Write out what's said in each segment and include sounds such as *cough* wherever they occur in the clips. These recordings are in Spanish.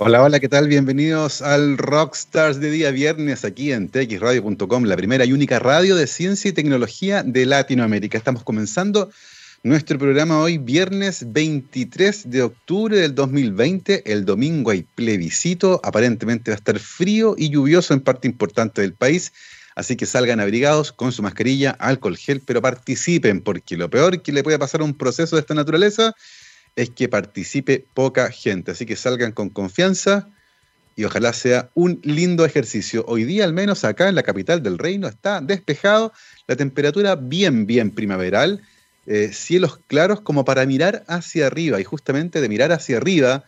Hola, hola, ¿qué tal? Bienvenidos al Rockstars de día viernes aquí en txradio.com, la primera y única radio de ciencia y tecnología de Latinoamérica. Estamos comenzando nuestro programa hoy, viernes 23 de octubre del 2020. El domingo hay plebiscito, aparentemente va a estar frío y lluvioso en parte importante del país. Así que salgan abrigados con su mascarilla, alcohol gel, pero participen, porque lo peor que le puede pasar a un proceso de esta naturaleza que participe poca gente. Así que salgan con confianza y ojalá sea un lindo ejercicio. Hoy día, al menos acá en la capital del reino, está despejado, la temperatura bien, bien primaveral, eh, cielos claros como para mirar hacia arriba. Y justamente de mirar hacia arriba,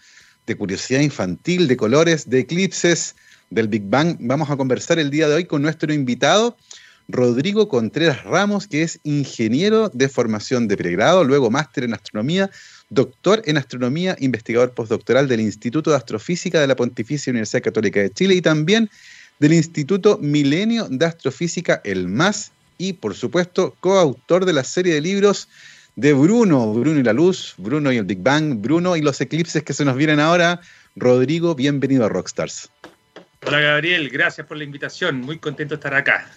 de curiosidad infantil, de colores, de eclipses, del Big Bang, vamos a conversar el día de hoy con nuestro invitado. Rodrigo Contreras Ramos, que es ingeniero de formación de pregrado, luego máster en astronomía, doctor en astronomía, investigador postdoctoral del Instituto de Astrofísica de la Pontificia Universidad Católica de Chile y también del Instituto Milenio de Astrofísica, el MAS, y por supuesto coautor de la serie de libros de Bruno, Bruno y la Luz, Bruno y el Big Bang, Bruno y los eclipses que se nos vienen ahora. Rodrigo, bienvenido a Rockstars. Hola Gabriel, gracias por la invitación, muy contento de estar acá.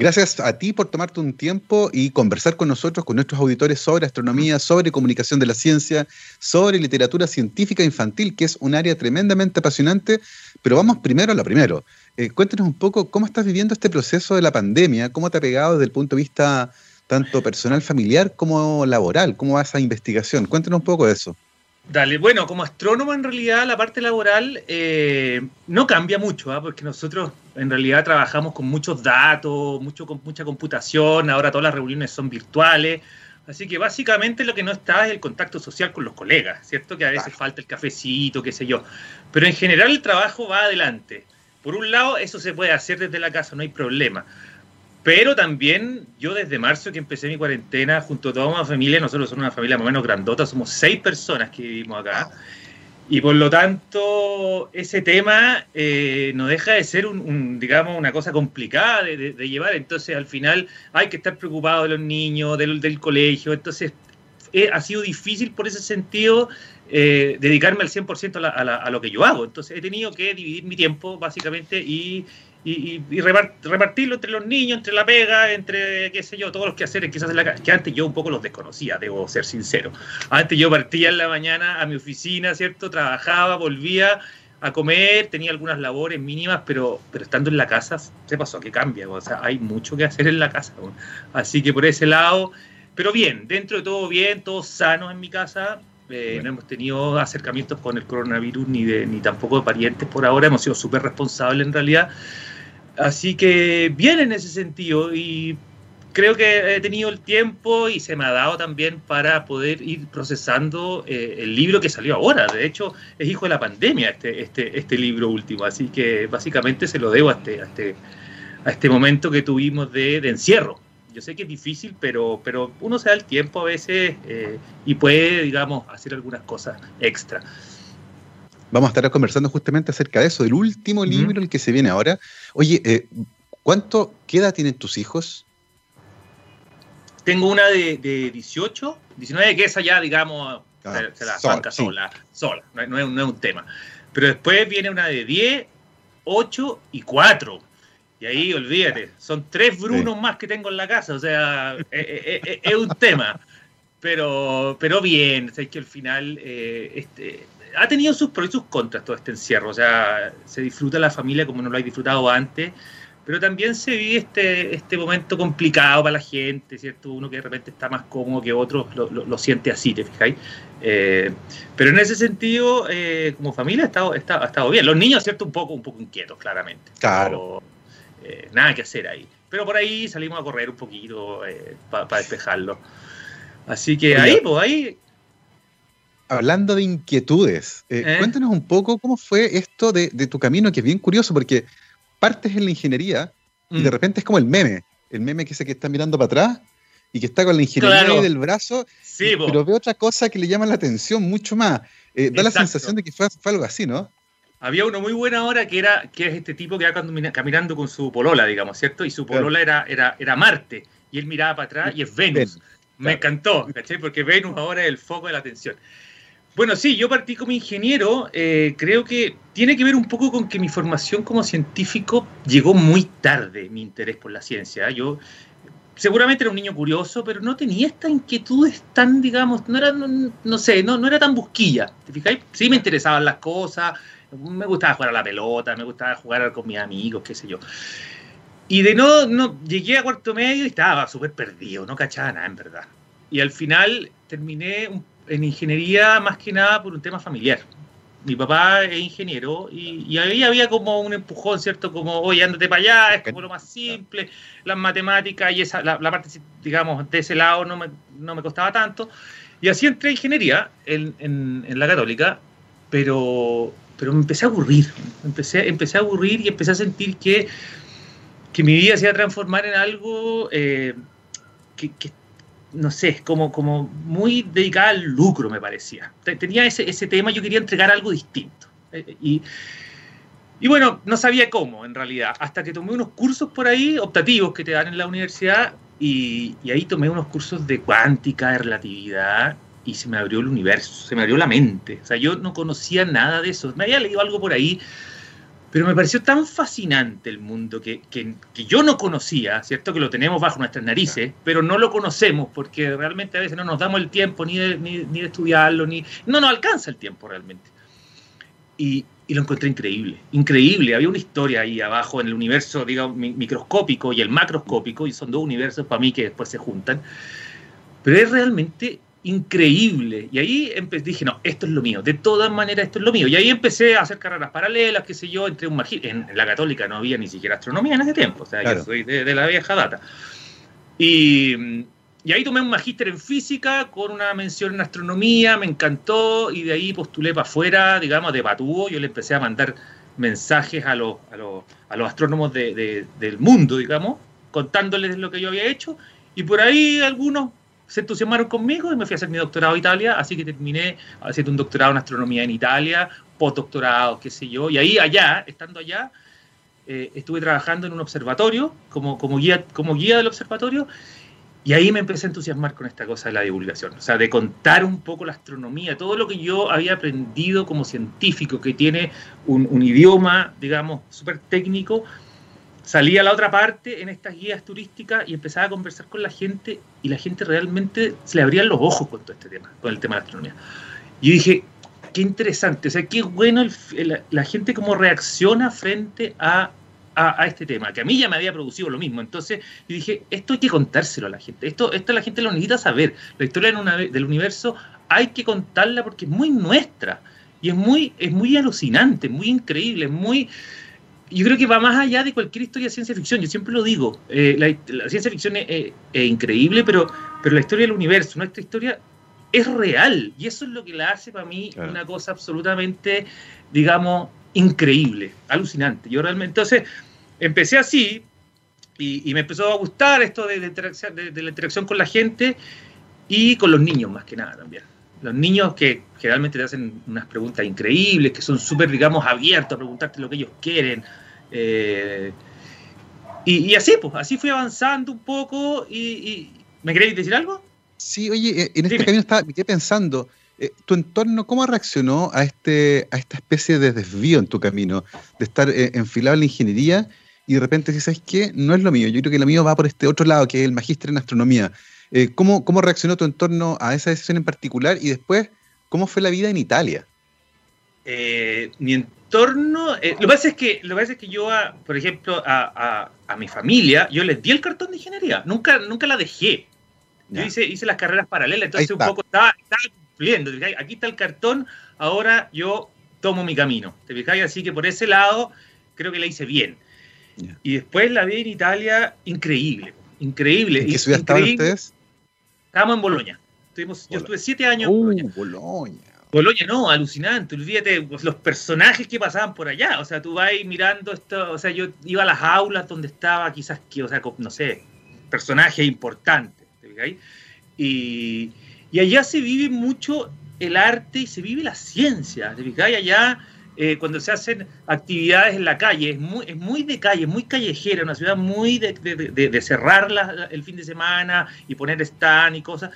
Gracias a ti por tomarte un tiempo y conversar con nosotros, con nuestros auditores sobre astronomía, sobre comunicación de la ciencia, sobre literatura científica infantil, que es un área tremendamente apasionante. Pero vamos primero a lo primero. Eh, cuéntanos un poco cómo estás viviendo este proceso de la pandemia, cómo te ha pegado desde el punto de vista tanto personal, familiar como laboral, cómo va esa investigación. Cuéntanos un poco de eso. Dale, bueno, como astrónomo en realidad la parte laboral eh, no cambia mucho, ¿ah? porque nosotros en realidad trabajamos con muchos datos, mucho, con mucha computación, ahora todas las reuniones son virtuales, así que básicamente lo que no está es el contacto social con los colegas, ¿cierto? Que a veces falta el cafecito, qué sé yo, pero en general el trabajo va adelante. Por un lado, eso se puede hacer desde la casa, no hay problema. Pero también yo desde marzo que empecé mi cuarentena junto a toda una familia, nosotros somos una familia más o menos grandota, somos seis personas que vivimos acá. Y por lo tanto, ese tema eh, no deja de ser, un, digamos, una cosa complicada de, llevar. Entonces, al final hay que estar preocupado de los niños, del, del colegio. Entonces, eh, ha sido difícil por ese sentido eh, dedicarme al 100% a, a, lo que yo hago. Entonces, he tenido que dividir mi tiempo, básicamente, y y, repartirlo entre los niños, entre la pega, entre, qué sé yo, todos los quehaceres que se hacen la que antes yo un poco los desconocía, debo ser sincero. Antes yo partía en la mañana a mi oficina, ¿cierto? Trabajaba, volvía a comer, tenía algunas labores mínimas, pero, pero estando en la casa, se pasó que cambia, o sea, hay mucho que hacer en la casa. Así que por ese lado, pero bien, dentro de todo bien, todos sanos en mi casa, eh, no hemos tenido acercamientos con el coronavirus ni, de, ni tampoco de parientes por ahora, hemos sido súper responsables en realidad. Así que bien en ese sentido y creo que he tenido el tiempo y se me ha dado también para poder ir procesando eh, el libro que salió ahora. De hecho, es hijo de la pandemia este, este, este libro último, así que básicamente se lo debo a este, a este, a este momento que tuvimos de, encierro. Yo sé que es difícil, pero, pero uno se da el tiempo a veces eh, y puede, digamos, hacer algunas cosas extra. Vamos a estar conversando justamente acerca de eso, del último libro, el que se viene ahora. Oye, eh, ¿cuánto, qué edad tienen tus hijos? Tengo una de, 18, 19, que esa ya, digamos, ah, se, la saca sola, sola, no, es, un tema. Pero después viene una de 10, 8 y 4. Y ahí, olvídate, son tres Brunos más que tengo en la casa, o sea, es, un tema. Pero, pero bien, es que al final eh, este, ha tenido sus pros y sus contras todo este encierro. O sea, se disfruta la familia como no lo ha disfrutado antes, pero también se vive este, este momento complicado para la gente, ¿cierto? Uno que de repente está más cómodo que otros lo, siente así, ¿te fijáis? Eh, pero en ese sentido, eh, como familia ha estado, ha estado bien. Los niños, ¿cierto? Un poco, un poco inquietos, claramente. Claro. Eh, nada que hacer ahí. Pero por ahí salimos a correr un poquito para despejarlo. Así que ahí, pues ahí hablando de inquietudes, eh, ¿Eh? cuéntanos un poco cómo fue esto de, tu camino, que es bien curioso, porque partes en la ingeniería y de mm. repente es como el meme, el meme que se que está mirando para atrás y que está con la ingeniería del brazo, pero ve otra cosa que le llama la atención mucho más. Eh, da la sensación de que fue, algo así, ¿no? Había uno muy bueno ahora que era que es este tipo que va caminando con su polola, digamos, ¿cierto? Y su polola era, era, era Marte, y él miraba para atrás y es Venus. Me encantó, ¿cachai? Porque Venus ahora es el foco de la atención. Bueno, sí, yo partí como ingeniero. Eh, creo que tiene que ver un poco con que mi formación como científico llegó muy tarde, mi interés por la ciencia. Yo seguramente era un niño curioso, pero no tenía estas inquietudes tan, digamos, no era, no, sé, no, no era tan busquilla. ¿Te fijáis? Sí me interesaban las cosas, me gustaba jugar a la pelota, me gustaba jugar con mis amigos, qué sé yo. Y de no, no llegué a cuarto medio y estaba súper perdido, no cachaba nada en verdad. Y al final terminé en ingeniería más que nada por un tema familiar. Mi papá es ingeniero y, ahí había como un empujón, ¿cierto? Como, oye, ándate para allá, es como lo más simple, las matemáticas y esa, la, parte, digamos, de ese lado no me, no me costaba tanto. Y así entré a ingeniería en, en, en la católica, pero, pero me empecé a aburrir, empecé, empecé a aburrir y empecé a sentir que que mi vida se iba a transformar en algo eh, que, no sé, como, como muy dedicada al lucro, me parecía. Tenía ese, ese tema, yo quería entregar algo distinto. Eh, eh, y, y bueno, no sabía cómo, en realidad, hasta que tomé unos cursos por ahí, optativos, que te dan en la universidad, y ahí tomé unos cursos de cuántica, de relatividad, y se me abrió el universo, se me abrió la mente. O sea, yo no conocía nada de eso. Me había leído algo por ahí, pero me pareció tan fascinante el mundo que, que, yo no conocía, ¿cierto? Que lo tenemos bajo nuestras narices, pero no lo conocemos porque realmente a veces no nos damos el tiempo ni de, ni, de estudiarlo, ni no nos alcanza el tiempo realmente. Y, y, lo encontré increíble, increíble. Había una historia ahí abajo en el universo, digamos, microscópico y el macroscópico, y son dos universos para mí que después se juntan. Pero es realmente increíble. Y ahí dije, no, esto es lo mío, de todas maneras esto es lo mío. Y ahí empecé a hacer carreras paralelas, qué sé yo, entre un En, la católica no había ni siquiera astronomía en ese tiempo, o sea, yo soy de, la vieja data. Y, y, ahí tomé un magíster en física con una mención en astronomía, me encantó, y de ahí postulé para afuera, digamos, de Patúo, yo le empecé a mandar mensajes a los, a los, a los astrónomos de, del mundo, digamos, contándoles lo que yo había hecho, y por ahí algunos se entusiasmaron conmigo y me fui a hacer mi doctorado a Italia, así que terminé haciendo un doctorado en astronomía en Italia, postdoctorado, qué sé yo, y ahí allá, estando allá, eh, estuve trabajando en un observatorio como, como, guía, como guía del observatorio y ahí me empecé a entusiasmar con esta cosa de la divulgación, o sea, de contar un poco la astronomía, todo lo que yo había aprendido como científico, que tiene un, un idioma, digamos, súper técnico, salía a la otra parte en estas guías turísticas y empezaba a conversar con la gente y la gente realmente se le abrían los ojos con todo este tema, con el tema de la astronomía. Y dije, qué interesante, o sea, qué bueno la gente cómo reacciona frente a, a, este tema, que a mí ya me había producido lo mismo. Entonces yo dije, esto hay que contárselo a la gente, esto, esto la gente lo necesita saber, la historia del universo hay que contarla porque es muy nuestra y es muy, es muy alucinante, muy increíble, muy yo creo que va más allá de cualquier historia de ciencia ficción. Yo siempre lo digo, eh, la, ciencia ficción es, increíble, pero, pero la historia del universo, nuestra historia, es real. Y eso es lo que la hace para mí una cosa absolutamente, digamos, increíble, alucinante. Yo realmente, entonces, empecé así y, me empezó a gustar esto de, de la interacción con la gente y con los niños más que nada también los niños que generalmente te hacen unas preguntas increíbles, que son súper, digamos, abiertos a preguntarte lo que ellos quieren. Eh, y, así, pues, así fui avanzando un poco y, ¿me queréis decir algo? Sí, oye, eh, en este camino estaba, me quedé pensando, eh, ¿tu entorno cómo reaccionó a, este, a esta especie de desvío en tu camino, de estar enfilado en la ingeniería y de repente dices, ¿sabes qué? No es lo mío, yo creo que lo mío va por este otro lado, que es el magíster en astronomía. Eh, ¿cómo, ¿Cómo reaccionó tu entorno a esa decisión en particular? Y después, ¿cómo fue la vida en Italia? Eh, mi entorno, eh, lo, que pasa es que, lo que pasa es que yo, por ejemplo, a, mi familia, yo les di el cartón de ingeniería, nunca, nunca la dejé. Yo hice, hice las carreras paralelas, entonces un poco estaba, cumpliendo. Aquí está el cartón, ahora yo tomo mi camino. ¿Te fijáis? Así que por ese lado, creo que la hice bien. Y después la vida en Italia, increíble. Increíble. ¿En qué ciudad estaban ustedes? Estábamos en Boloña. yo estuve siete años en uh, Boloña. Boloña. no, alucinante. Olvídate pues, los personajes que pasaban por allá. O sea, tú vas mirando esto. O sea, yo iba a las aulas donde estaba quizás, o sea, no sé, personajes importantes. Y, y allá se vive mucho el arte y se vive la ciencia. ¿te Allá eh, cuando se hacen actividades en la calle, es muy, es muy de calle, muy callejera, una ciudad muy de, de, cerrar el fin de semana y poner stand y cosas.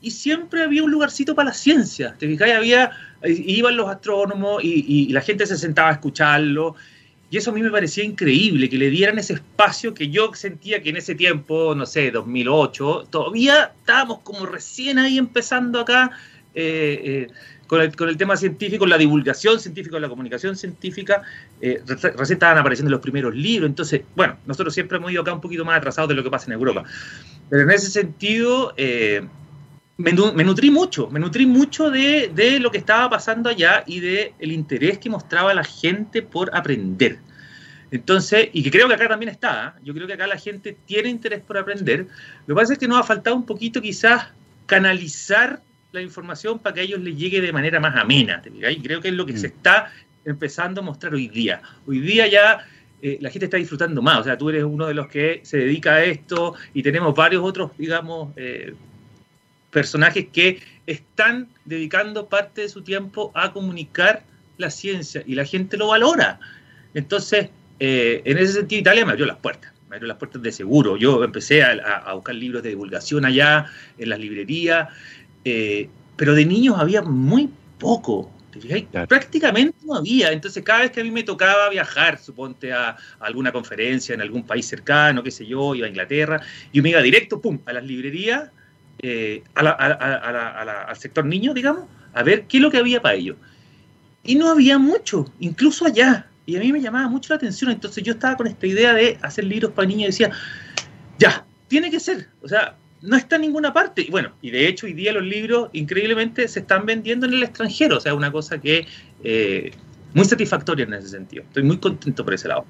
Y siempre había un lugarcito para la ciencia. ¿Te fijas? Había, iban los astrónomos y, la gente se sentaba a escucharlo. Y eso a mí me parecía increíble, que le dieran ese espacio que yo sentía que en ese tiempo, no sé, 2008, todavía estábamos como recién ahí empezando acá eh, eh, con, el, con, el, tema científico, la divulgación científica, la comunicación científica. Eh, recién estaban apareciendo los primeros libros. Entonces, bueno, nosotros siempre hemos ido acá un poquito más atrasados de lo que pasa en Europa. Pero en ese sentido, me, nutrí mucho, me nutrí mucho de, lo que estaba pasando allá y de el interés que mostraba la gente por aprender. Entonces, y que creo que acá también está, ¿eh? yo creo que acá la gente tiene interés por aprender. Lo que pasa es que nos ha faltado un poquito quizás canalizar la información para que a ellos les llegue de manera más amena. Y creo que es lo que mm. se está empezando a mostrar hoy día. Hoy día ya eh, la gente está disfrutando más. O sea, tú eres uno de los que se dedica a esto y tenemos varios otros, digamos, eh, personajes que están dedicando parte de su tiempo a comunicar la ciencia y la gente lo valora. Entonces, eh, en ese sentido, Italia me abrió las puertas, me abrió las puertas de seguro. Yo empecé a, buscar libros de divulgación allá, en las librerías, eh, pero de niños había muy poco. Prácticamente no había. Entonces, cada vez que a mí me tocaba viajar, suponte a, a, alguna conferencia en algún país cercano, qué sé yo, iba a Inglaterra, yo me iba directo, pum, a las librerías eh, al sector niño, digamos, a ver qué es lo que había para ellos. Y no había mucho, incluso allá. Y a mí me llamaba mucho la atención. Entonces yo estaba con esta idea de hacer libros para niños y decía, ya, tiene que ser. O sea, no está en ninguna parte. Y bueno, y de hecho hoy día los libros increíblemente se están vendiendo en el extranjero. O sea, una cosa que eh, muy satisfactoria en ese sentido. Estoy muy contento por ese lado.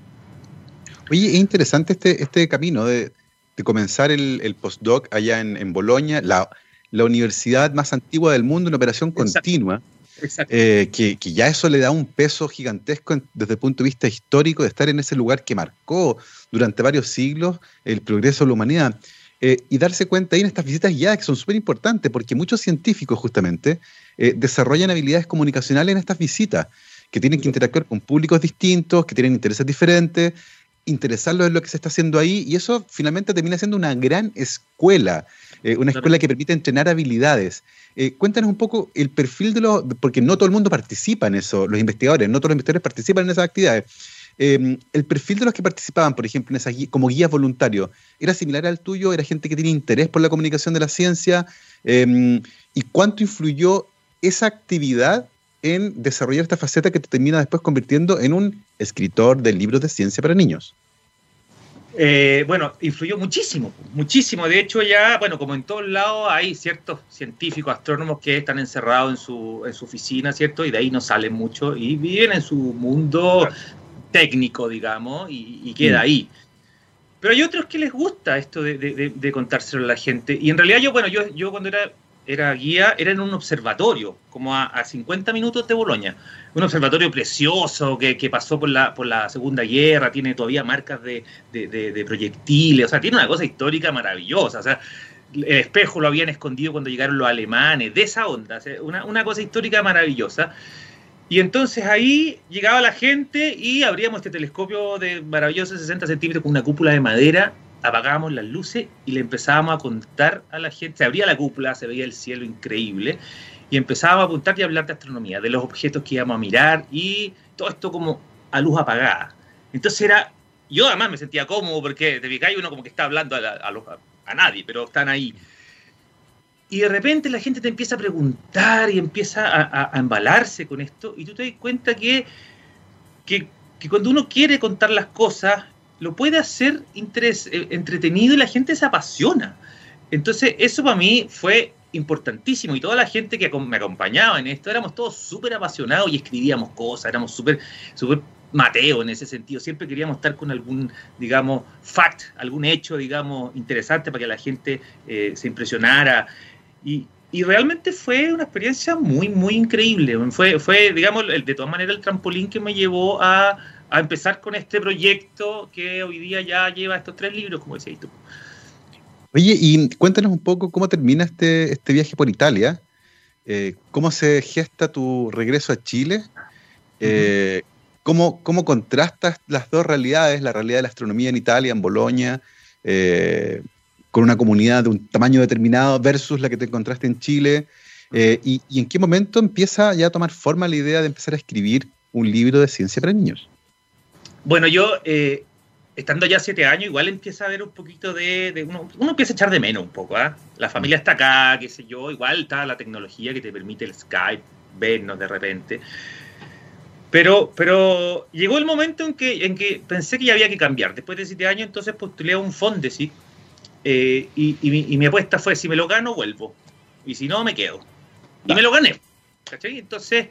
Oye, es interesante este, este camino de, de comenzar el, postdoc allá en, en Bolonia, la, universidad más antigua del mundo en operación continua, eh, que, ya eso le da un peso gigantesco desde el punto de vista histórico de estar en ese lugar que marcó durante varios siglos el progreso de la humanidad. Eh, y darse cuenta ahí en estas visitas ya que son súper importantes, porque muchos científicos justamente eh, desarrollan habilidades comunicacionales en estas visitas, que tienen que interactuar con públicos distintos, que tienen intereses diferentes, interesarlo en lo que se está haciendo ahí y eso finalmente termina siendo una gran escuela, eh, una escuela que permite entrenar habilidades. Eh, cuéntanos un poco el perfil de los, porque no todo el mundo participa en eso, los investigadores, no todos los investigadores participan en esas actividades. Em, el perfil de los que participaban, por ejemplo, en esas como guías voluntarios, ¿era similar al tuyo? ¿Era gente que tiene interés por la comunicación de la ciencia? Em, ¿Y cuánto influyó esa actividad en desarrollar esta faceta que te termina después convirtiendo en un escritor de libros de ciencia para niños? Eh, bueno, influyó muchísimo, muchísimo. De hecho, ya, bueno, como en todos lados, hay ciertos científicos, astrónomos que están encerrados en su, en su oficina, ¿cierto? Y de ahí no salen mucho y viven en su mundo técnico, digamos, y, queda mm. ahí. Pero hay otros que les gusta esto de, de, contárselo a la gente. Y en realidad yo, bueno, yo, yo cuando era era guía, era en un observatorio, como a, 50 minutos de Bolonia. Un observatorio precioso que, pasó por la, por la Segunda Guerra, tiene todavía marcas de, proyectiles, o sea, tiene una cosa histórica maravillosa. O sea, el espejo lo habían escondido cuando llegaron los alemanes, de esa onda, una, una cosa histórica maravillosa. Y entonces ahí llegaba la gente y abríamos este telescopio de maravillosos 60 centímetros con una cúpula de madera apagábamos las luces y le empezábamos a contar a la gente, se abría la cúpula, se veía el cielo increíble, y empezábamos a apuntar y a hablar de astronomía, de los objetos que íbamos a mirar, y todo esto como a luz apagada. Entonces era, yo además me sentía cómodo porque de hay uno como que está hablando a, nadie, pero están ahí. Y de repente la gente te empieza a preguntar y empieza a, a embalarse con esto, y tú te das cuenta que, que, que cuando uno quiere contar las cosas, lo puede hacer eh, entretenido y la gente se apasiona. Entonces, eso para mí fue importantísimo y toda la gente que me acompañaba en esto, éramos todos súper apasionados y escribíamos cosas, éramos súper súper Mateo en ese sentido, siempre queríamos estar con algún, digamos, fact, algún hecho, digamos, interesante para que la gente eh, se impresionara. Y, y, realmente fue una experiencia muy, muy increíble. Fue, fue digamos, de todas maneras el trampolín que me llevó a, a empezar con este proyecto que hoy día ya lleva estos tres libros, como decías tú. Oye, y cuéntanos un poco cómo termina este, este viaje por Italia, eh, cómo se gesta tu regreso a Chile, eh, cómo, contrastas las dos realidades, la realidad de la astronomía en Italia, en Bolonia, eh, con una comunidad de un tamaño determinado versus la que te encontraste en Chile? Y, en qué momento empieza ya a tomar forma la idea de empezar a escribir un libro de ciencia para niños? Bueno, yo, eh, estando ya siete años, igual empieza a ver un poquito de... uno, empieza a echar de menos un poco, ¿ah? La familia está acá, qué sé yo, igual está la tecnología que te permite el Skype, vernos de repente. Pero, pero llegó el momento en que, en que pensé que ya había que cambiar. Después de siete años, entonces postulé a un Fondesit eh, y, y, mi, apuesta fue, si me lo gano, vuelvo. Y si no, me quedo. Y me lo gané. ¿cachai? Entonces,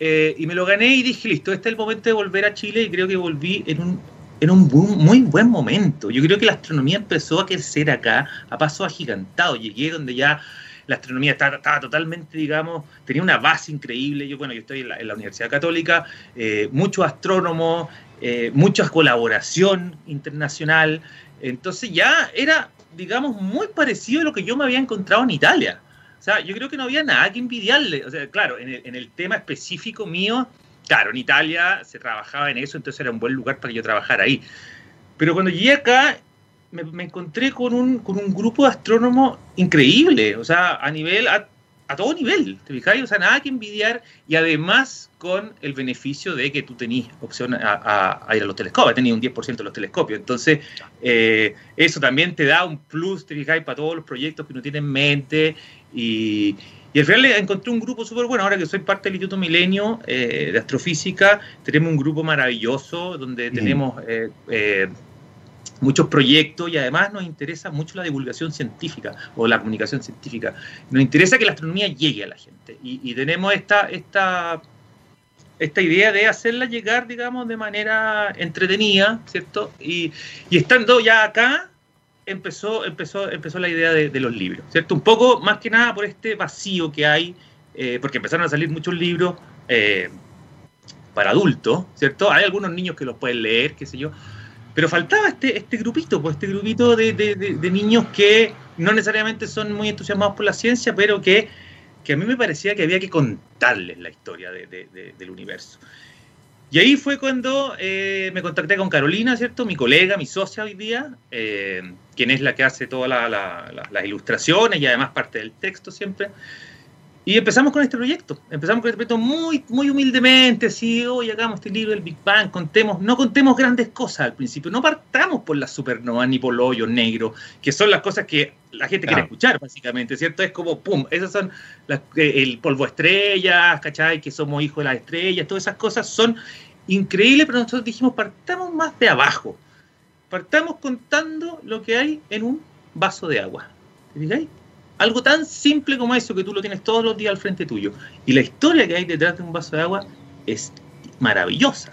eh, y me lo gané y dije, listo, este es el momento de volver a Chile y creo que volví en un, en un muy buen momento. Yo creo que la astronomía empezó a crecer acá a paso agigantado. Llegué donde ya la astronomía estaba, totalmente, digamos, tenía una base increíble. Yo, bueno, yo estoy en la, Universidad Católica, eh, muchos astrónomos, eh, mucha colaboración internacional. Entonces ya era, digamos, muy parecido a lo que yo me había encontrado en Italia. Yo creo que no había nada que envidiarle. Claro, en el, tema específico mío, claro, en Italia se trabajaba en eso, entonces era un buen lugar para yo trabajara ahí. Pero cuando llegué acá, me, encontré con un, con un grupo de astrónomos increíble, o sea, a nivel, a, todo nivel, ¿te fijáis? O sea, nada que envidiar y además con el beneficio de que tú tenías opción a, ir a los telescopios, tenías un 10% de los telescopios, entonces eh, eso también te da un plus, ¿te fijáis? Para todos los proyectos que uno tiene en mente y, y al final encontré un grupo súper bueno. Ahora que soy parte del Instituto Milenio eh, de Astrofísica, tenemos un grupo maravilloso donde tenemos eh, muchos proyectos y además nos interesa mucho la divulgación científica o la comunicación científica. Nos interesa que la astronomía llegue a la gente y, tenemos esta, esta, esta idea de hacerla llegar, digamos, de manera entretenida, ¿cierto? Y, estando ya acá, empezó, empezó, empezó la idea de, los libros, ¿cierto? Un poco más que nada por este vacío que hay, eh, porque empezaron a salir muchos libros eh, para adultos, ¿cierto? Hay algunos niños que los pueden leer, qué sé yo, pero faltaba este, este grupito, pues este grupito de, niños que no necesariamente son muy entusiasmados por la ciencia, pero que, a mí me parecía que había que contarles la historia del universo. Y ahí fue cuando eh, me contacté con Carolina, ¿cierto? Mi colega, mi socia hoy día, eh, quien es la que hace todas las ilustraciones y además parte del texto siempre. Y empezamos con este proyecto. Empezamos con este proyecto muy, muy humildemente, así, hoy hagamos este libro del Big Bang, contemos, no contemos grandes cosas al principio, no partamos por las supernovas ni por los hoyos negros, que son las cosas que la gente quiere escuchar, básicamente, ¿cierto? Es como, pum, esas son las, el polvo estrellas, ¿cachai? Que somos hijos de las estrellas, todas esas cosas son increíbles, pero nosotros dijimos, partamos más de abajo. Partamos contando lo que hay en un vaso de agua. ¿Te fijáis? Algo tan simple como eso que tú lo tienes todos los días al frente tuyo. Y la historia que hay detrás de un vaso de agua es maravillosa.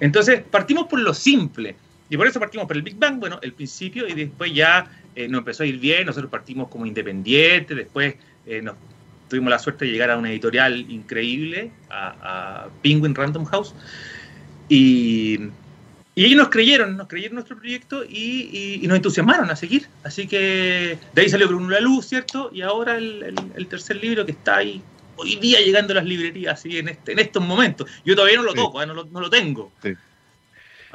Entonces, partimos por lo simple. Y por eso partimos por el Big Bang, bueno, el principio, y después ya eh, nos empezó a ir bien, nosotros partimos como independientes, después eh, nos, tuvimos la suerte de llegar a una editorial increíble, a, a Penguin Random House, y, y ellos nos creyeron, nos creyeron nuestro proyecto y, nos entusiasmaron a seguir. Así que de ahí salió Bruno La Luz, ¿cierto? Y ahora el, tercer libro que está ahí hoy día llegando a las librerías, así en, este, en estos momentos. Yo todavía no lo toco, ¿eh? no, lo, tengo.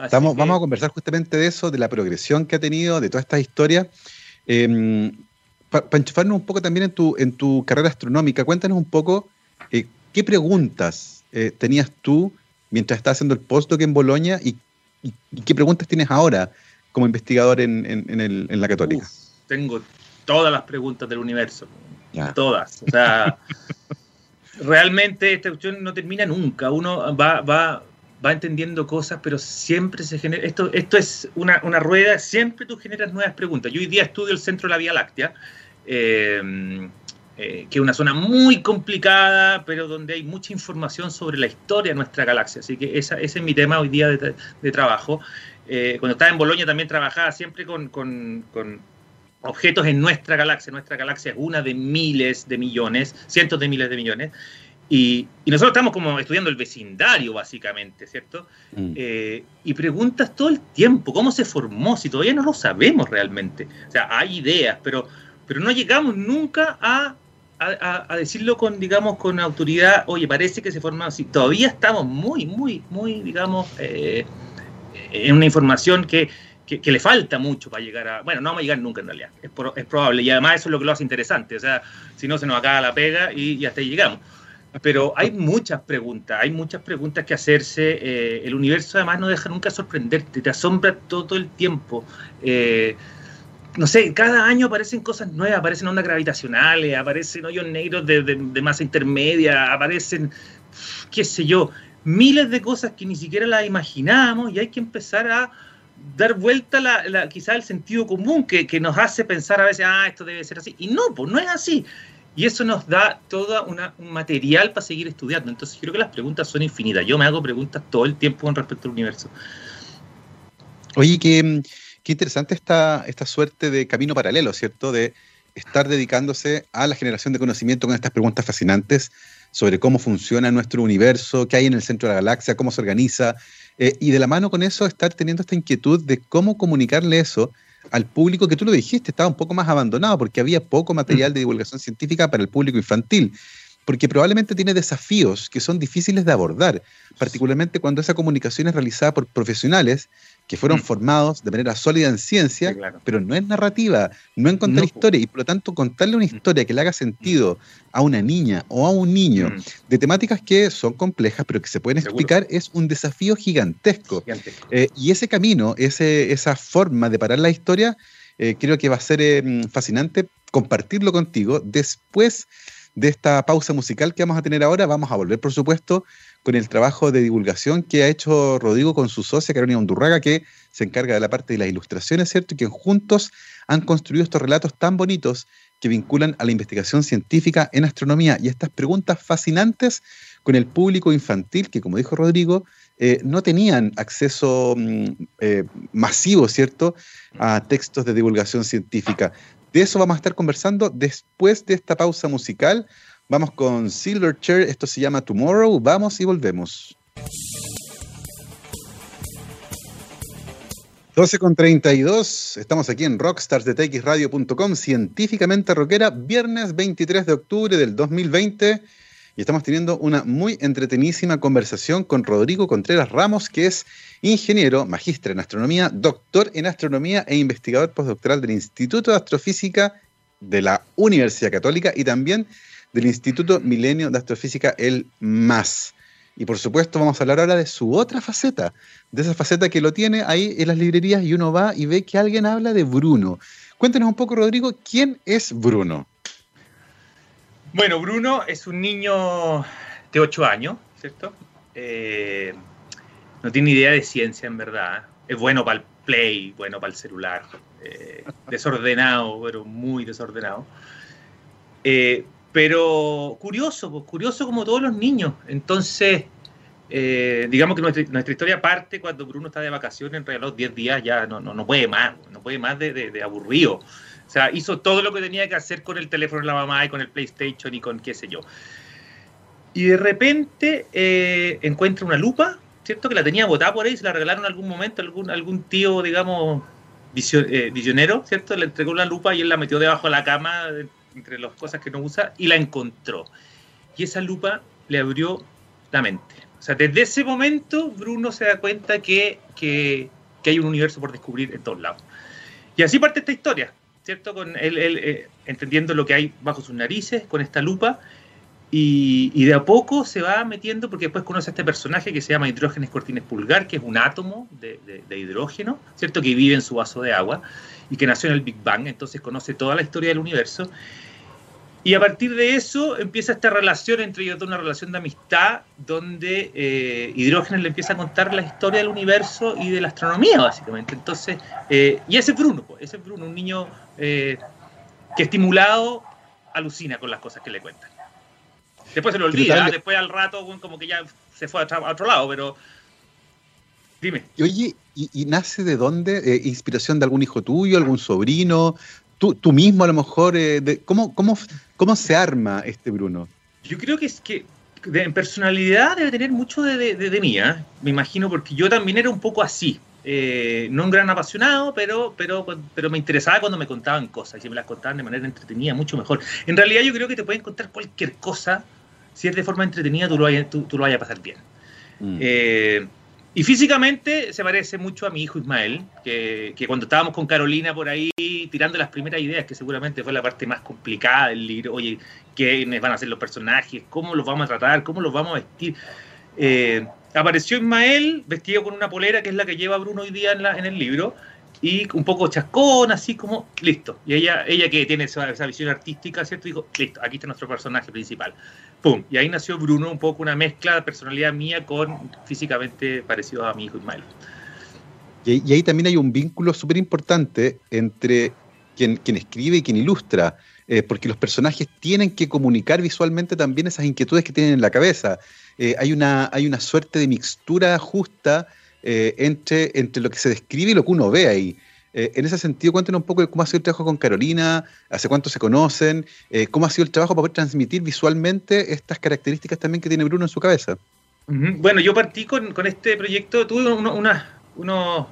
Estamos, Vamos a conversar justamente de eso, de la progresión que ha tenido, de todas estas historias. Eh, Para enchufarnos un poco también en tu, en tu carrera astronómica, cuéntanos un poco eh, qué preguntas eh, tenías tú mientras estabas haciendo el postdoc en Bolonia y ¿Y, qué preguntas tienes ahora como investigador en, la Católica? tengo todas las preguntas del universo. Todas. O sea, *laughs* realmente esta cuestión no termina nunca. Uno va, va, va entendiendo cosas, pero siempre se genera. Esto, esto es una, rueda, siempre tú generas nuevas preguntas. Yo hoy día estudio el centro de la Vía Láctea. Eh, eh, que es una zona muy complicada, pero donde hay mucha información sobre la historia de nuestra galaxia. Así que esa, ese es mi tema hoy día de, trabajo. Eh, cuando estaba en Bolonia también trabajaba siempre con, con, objetos en nuestra galaxia. Nuestra galaxia es una de miles de millones, cientos de miles de millones. Y, y nosotros estamos como estudiando el vecindario, básicamente, ¿cierto? Mm. Eh, y preguntas todo el tiempo, ¿cómo se formó? Si todavía no lo sabemos realmente. O sea, hay ideas, pero, pero no llegamos nunca a a, decirlo con, digamos, con autoridad, oye, parece que se forma así. Todavía estamos muy, muy, muy, digamos, eh, en una información que, que, le falta mucho para llegar a... Bueno, no vamos a llegar nunca en realidad, es, probable, y además eso es lo que lo hace interesante, o sea, si no se nos acaba la pega y, hasta ahí llegamos. Pero hay muchas preguntas, hay muchas preguntas que hacerse. Eh, el universo además no deja nunca sorprenderte, te asombra todo, el tiempo. Eh, no sé, cada año aparecen cosas nuevas, aparecen ondas gravitacionales, aparecen hoyos negros de, de masa intermedia, aparecen, qué sé yo, miles de cosas que ni siquiera las imaginábamos y hay que empezar a dar vuelta la, la, quizá el sentido común que, que, nos hace pensar a veces, ah, esto debe ser así. Y no, pues no es así. Y eso nos da todo un material para seguir estudiando. Entonces creo que las preguntas son infinitas. Yo me hago preguntas todo el tiempo con respecto al universo. Oye, qué, qué interesante esta, esta suerte de camino paralelo, ¿cierto? De estar dedicándose a la generación de conocimiento con estas preguntas fascinantes sobre cómo funciona nuestro universo, qué hay en el centro de la galaxia, cómo se organiza, eh, y de la mano con eso, estar teniendo esta inquietud de cómo comunicarle eso al público que tú lo dijiste, estaba un poco más abandonado porque había poco material de divulgación científica para el público infantil, porque probablemente tiene desafíos que son difíciles de abordar, particularmente cuando esa comunicación es realizada por profesionales que fueron mm. formados de manera sólida en ciencia, pero no es narrativa, no en contar historia, y por lo tanto contarle una mm. historia que le haga sentido a una niña o a un niño mm. de temáticas que son complejas, pero que se pueden explicar, es un desafío gigantesco. Eh, y ese camino, ese, esa forma de parar la historia, eh, creo que va a ser eh, fascinante compartirlo contigo después de esta pausa musical que vamos a tener ahora. Vamos a volver, por supuesto, con el trabajo de divulgación que ha hecho Rodrigo con su socia Carolina Undurraga, que se encarga de la parte de las ilustraciones, ¿cierto? Y que juntos han construido estos relatos tan bonitos que vinculan a la investigación científica en astronomía y estas preguntas fascinantes con el público infantil que, como dijo Rodrigo, eh, no tenían acceso mm, eh, masivo, ¿cierto?, a textos de divulgación científica. De eso vamos a estar conversando después de esta pausa musical. Vamos con Silverchair, esto se llama Tomorrow, vamos y volvemos. 12 con 32, estamos aquí en rockstarsdetxradio.com, científicamente rockera, viernes 23 de octubre del 2020 y estamos teniendo una muy entretenísima conversación con Rodrigo Contreras Ramos, que es ingeniero, magíster en astronomía, doctor en astronomía e investigador postdoctoral del Instituto de Astrofísica de la Universidad Católica y también del Instituto Milenio de Astrofísica, el MAS. Y por supuesto vamos a hablar ahora de su otra faceta, de esa faceta que lo tiene ahí en las librerías y uno va y ve que alguien habla de Bruno. Cuéntanos un poco, Rodrigo, ¿quién es Bruno? Bueno, Bruno es un niño de 8 años, ¿cierto? Eh, no tiene idea de ciencia, en verdad. Es bueno para el play, bueno para el celular. Eh, desordenado, pero muy desordenado. Eh, pero curioso, pues, curioso como todos los niños. Entonces, eh, digamos que nuestra, historia parte cuando Bruno está de vacaciones, en los 10 días ya no, no, puede más, no puede más de, aburrido. O sea, hizo todo lo que tenía que hacer con el teléfono de la mamá y con el PlayStation y con qué sé yo. Y de repente eh, encuentra una lupa, ¿cierto? Que la tenía botada por ahí, se la regalaron en algún momento, algún, algún tío, digamos, eh, visionero, ¿cierto? Le entregó una lupa y él la metió debajo de la cama entre las cosas que no usa, y la encontró. Y esa lupa le abrió la mente. O sea, desde ese momento Bruno se da cuenta que, que, hay un universo por descubrir en todos lados. Y así parte esta historia, ¿cierto? Con él, eh, entendiendo lo que hay bajo sus narices, con esta lupa, y, y, de a poco se va metiendo, porque después conoce a este personaje que se llama Hidrógenes Cortines Pulgar, que es un átomo de, de, de, hidrógeno, ¿cierto? Que vive en su vaso de agua y que nació en el Big Bang, entonces conoce toda la historia del universo. Y a partir de eso empieza esta relación entre ellos una relación de amistad, donde eh, Hidrógenes le empieza a contar la historia del universo y de la astronomía, básicamente. Entonces, eh, y ese es Bruno, pues, ese es Bruno, un niño eh, que estimulado alucina con las cosas que le cuentan. Después se lo olvida, después al rato como que ya se fue a, otro lado, pero dime. Oye, ¿y, nace de dónde? Eh, ¿Inspiración de algún hijo tuyo, algún sobrino? ¿Tú, tú mismo a lo mejor? Eh, ¿cómo, cómo, cómo se arma este Bruno? Yo creo que es que en personalidad debe tener mucho de, de, mí, ¿eh? me imagino, porque yo también era un poco así. no un gran apasionado, pero, pero, pero me interesaba cuando me contaban cosas y me las contaban de manera entretenida, mucho mejor. En realidad yo creo que te pueden contar cualquier cosa si es de forma entretenida, tú lo vayas, tú, lo vayas a pasar bien. Mm. Eh, y físicamente se parece mucho a mi hijo Ismael, que, cuando estábamos con Carolina por ahí tirando las primeras ideas, que seguramente fue la parte más complicada del libro, oye, ¿quiénes van a ser los personajes? ¿Cómo los vamos a tratar? ¿Cómo los vamos a vestir? Eh, apareció Ismael vestido con una polera que es la que lleva Bruno hoy día en, la, en el libro, y un poco chascón, así como, listo. Y ella, ella que tiene esa, esa visión artística, ¿cierto? Dijo, listo, aquí está nuestro personaje principal. ¡Pum! Y ahí nació Bruno, un poco una mezcla de personalidad mía con físicamente parecido a mi hijo Ismael. Y, y ahí también hay un vínculo súper importante entre quien, quien, escribe y quien ilustra, eh, porque los personajes tienen que comunicar visualmente también esas inquietudes que tienen en la cabeza. Eh, hay, una, hay una suerte de mixtura justa eh, entre, entre lo que se describe y lo que uno ve ahí. Eh, en ese sentido, cuéntenos un poco de cómo ha sido el trabajo con Carolina, hace cuánto se conocen, eh, cómo ha sido el trabajo para poder transmitir visualmente estas características también que tiene Bruno en su cabeza. Bueno, yo partí con, con, este proyecto, tuve uno, unos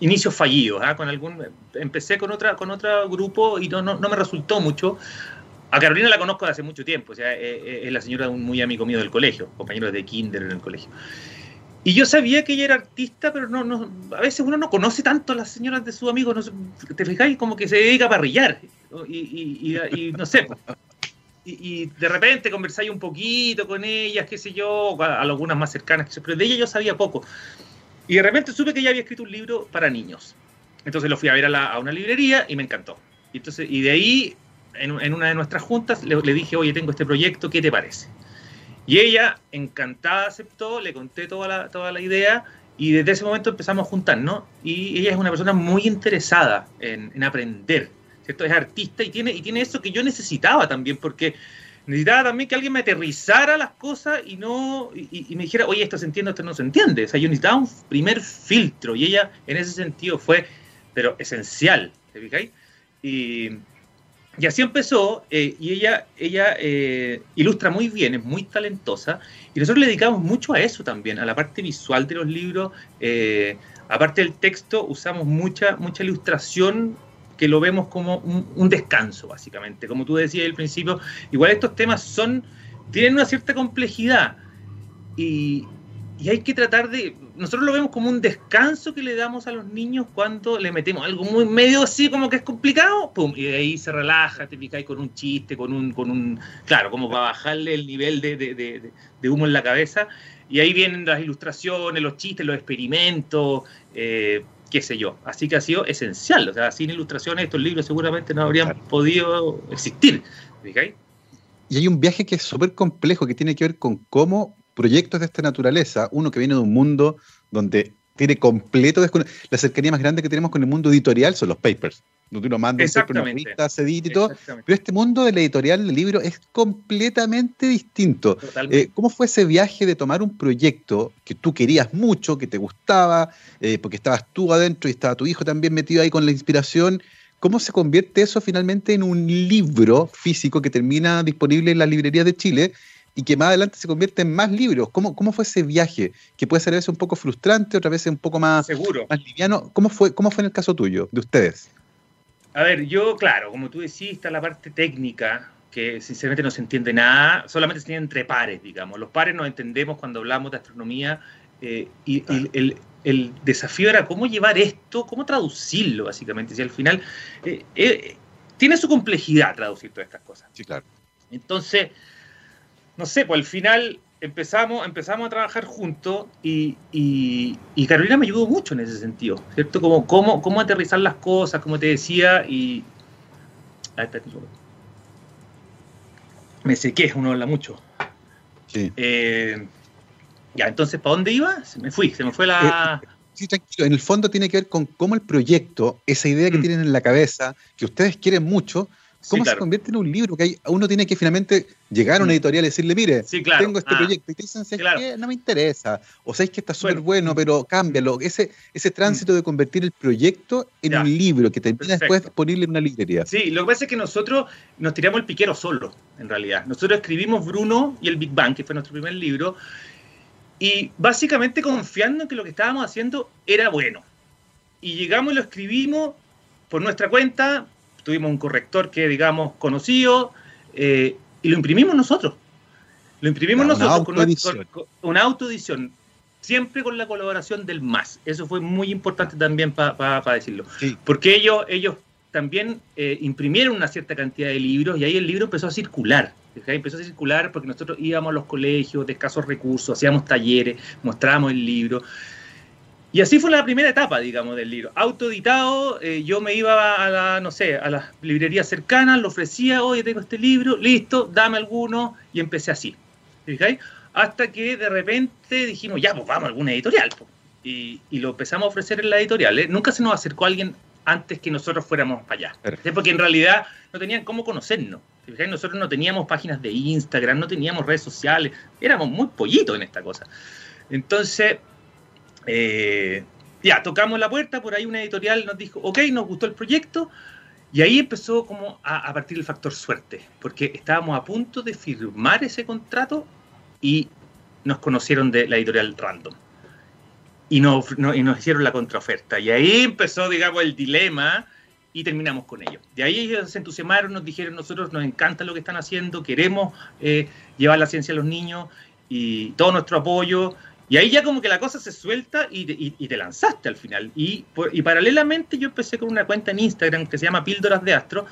inicios fallidos, ¿eh? con algún, empecé con otra con otro grupo y no, no, no, me resultó mucho. A Carolina la conozco desde hace mucho tiempo, o sea, es, es la señora de un muy amigo mío del colegio, compañero de kinder en el colegio. Y yo sabía que ella era artista, pero no, no, a veces uno no conoce tanto a las señoras de sus amigos, no, te fijáis como que se dedica a parrillar, y, y, y, y no sé, y, de repente conversáis un poquito con ellas, qué sé yo, a, algunas más cercanas, pero de ella yo sabía poco. Y de repente supe que ella había escrito un libro para niños. Entonces lo fui a ver a, la, una librería y me encantó. Y, entonces, y de ahí, en, en una de nuestras juntas, le, le dije, oye, tengo este proyecto, ¿qué te parece? Y ella, encantada, aceptó, le conté toda la, toda la idea y desde ese momento empezamos a juntarnos. Y ella es una persona muy interesada en, en, aprender, ¿cierto? Es artista y tiene, y tiene eso que yo necesitaba también, porque necesitaba también que alguien me aterrizara las cosas y no y, me dijera, oye, esto se entiende, esto no se entiende. O sea, yo necesitaba un primer filtro y ella en ese sentido fue, pero esencial, ¿te fijáis? Y y así empezó, eh, y ella, ella eh, ilustra muy bien, es muy talentosa, y nosotros le dedicamos mucho a eso también, a la parte visual de los libros. Eh, aparte del texto, usamos mucha, mucha ilustración que lo vemos como un, un, descanso, básicamente. Como tú decías al principio, igual estos temas son, tienen una cierta complejidad, y, y hay que tratar de, nosotros lo vemos como un descanso que le damos a los niños cuando le metemos algo muy medio así como que es complicado, pum, y de ahí se relaja, te picáis con un chiste, con un, con un, claro, como para bajarle el nivel de, de, de, de humo en la cabeza, y ahí vienen las ilustraciones, los chistes, los experimentos, eh, qué sé yo, así que ha sido esencial, o sea, sin ilustraciones estos libros seguramente no habrían claro. podido existir, ¿fijáis? Y hay un viaje que es súper complejo, que tiene que ver con cómo proyectos de esta naturaleza, uno que viene de un mundo donde tiene completo desconocimiento. La cercanía más grande que tenemos con el mundo editorial son los papers. Donde uno manda un paper, una revista, se edita y todo. Pero este mundo de la editorial del libro es completamente distinto. Eh, ¿Cómo fue ese viaje de tomar un proyecto que tú querías mucho, que te gustaba, eh, porque estabas tú adentro y estaba tu hijo también metido ahí con la inspiración? ¿Cómo se convierte eso finalmente en un libro físico que termina disponible en las librerías de Chile y que más adelante se convierte en más libros. ¿Cómo, cómo fue ese viaje? Que puede ser a veces un poco frustrante, otra vez un poco más, Seguro. más liviano. ¿Cómo fue, ¿Cómo fue en el caso tuyo, de ustedes? A ver, yo, claro, como tú decís, está la parte técnica, que sinceramente no se entiende nada, solamente se entiende entre pares, digamos. Los pares nos entendemos cuando hablamos de astronomía eh, y, claro. y el, el, desafío era cómo llevar esto, cómo traducirlo, básicamente. Si al final eh, eh, tiene su complejidad traducir todas estas cosas. Sí, claro. Entonces, no sé, pues al final empezamos, empezamos a trabajar juntos y, y, y, Carolina me ayudó mucho en ese sentido, ¿cierto? Como cómo, cómo aterrizar las cosas, como te decía, y... Ahí está, me sequé, uno habla mucho. Sí. Eh, ya, entonces, ¿para dónde iba? Se me fui, se me fue la... Eh, sí, tranquilo, en el fondo tiene que ver con cómo el proyecto, esa idea que mm. tienen en la cabeza, que ustedes quieren mucho, ¿Cómo sí, claro. se convierte en un libro? Que hay, uno tiene que finalmente llegar a una editorial y decirle, mire, sí, claro. tengo este ah. proyecto. Y te dicen, ¿sabes claro. qué? No me interesa. O sabes que está súper bueno. bueno, pero cámbialo. Ese, ese tránsito mm. de convertir el proyecto en ya. un libro que termina Perfecto. después disponible en una librería. Sí, lo que pasa es que nosotros nos tiramos el piquero solo, en realidad. Nosotros escribimos Bruno y el Big Bang, que fue nuestro primer libro, y básicamente confiando en que lo que estábamos haciendo era bueno. Y llegamos y lo escribimos por nuestra cuenta, tuvimos un corrector que, digamos, conocido, eh, y lo imprimimos nosotros. Lo imprimimos no, nosotros una con, una, con, con una autoedición. siempre con la colaboración del MAS. Eso fue muy importante también para decirlo. Porque ellos, ellos también eh, imprimieron una cierta cantidad de libros y ahí el libro empezó a circular. Empezó a circular porque nosotros íbamos a los colegios de escasos recursos, hacíamos talleres, mostrábamos el libro. Y así fue la primera etapa, digamos, del libro. Autoeditado, eh, yo me iba a la, no sé, a las librerías cercanas, lo ofrecía, oye, tengo este libro, listo, dame alguno, y empecé así. ¿Fijáis? Hasta que de repente dijimos, ya, pues vamos a alguna editorial. Y, lo empezamos a ofrecer en la editorial. ¿eh? Nunca se nos acercó alguien antes que nosotros fuéramos para allá. Porque en realidad no tenían cómo conocernos. Nosotros no teníamos páginas de Instagram, no teníamos redes sociales, éramos muy pollitos en esta cosa. Entonces, eh, ya, tocamos la puerta, por ahí una editorial nos dijo, ok, nos gustó el proyecto, y ahí empezó como a, partir el factor suerte, porque estábamos a punto de firmar ese contrato y nos conocieron de la editorial Random. Y nos, y nos hicieron la contraoferta. Y ahí empezó, digamos, el dilema y terminamos con ellos. De ahí ellos se entusiasmaron, nos dijeron, nosotros nos encanta lo que están haciendo, queremos eh, llevar la ciencia a los niños y todo nuestro apoyo y ahí ya como que la cosa se suelta y, te lanzaste al final. Y, y, paralelamente yo empecé con una cuenta en Instagram que se llama Píldoras de Astro,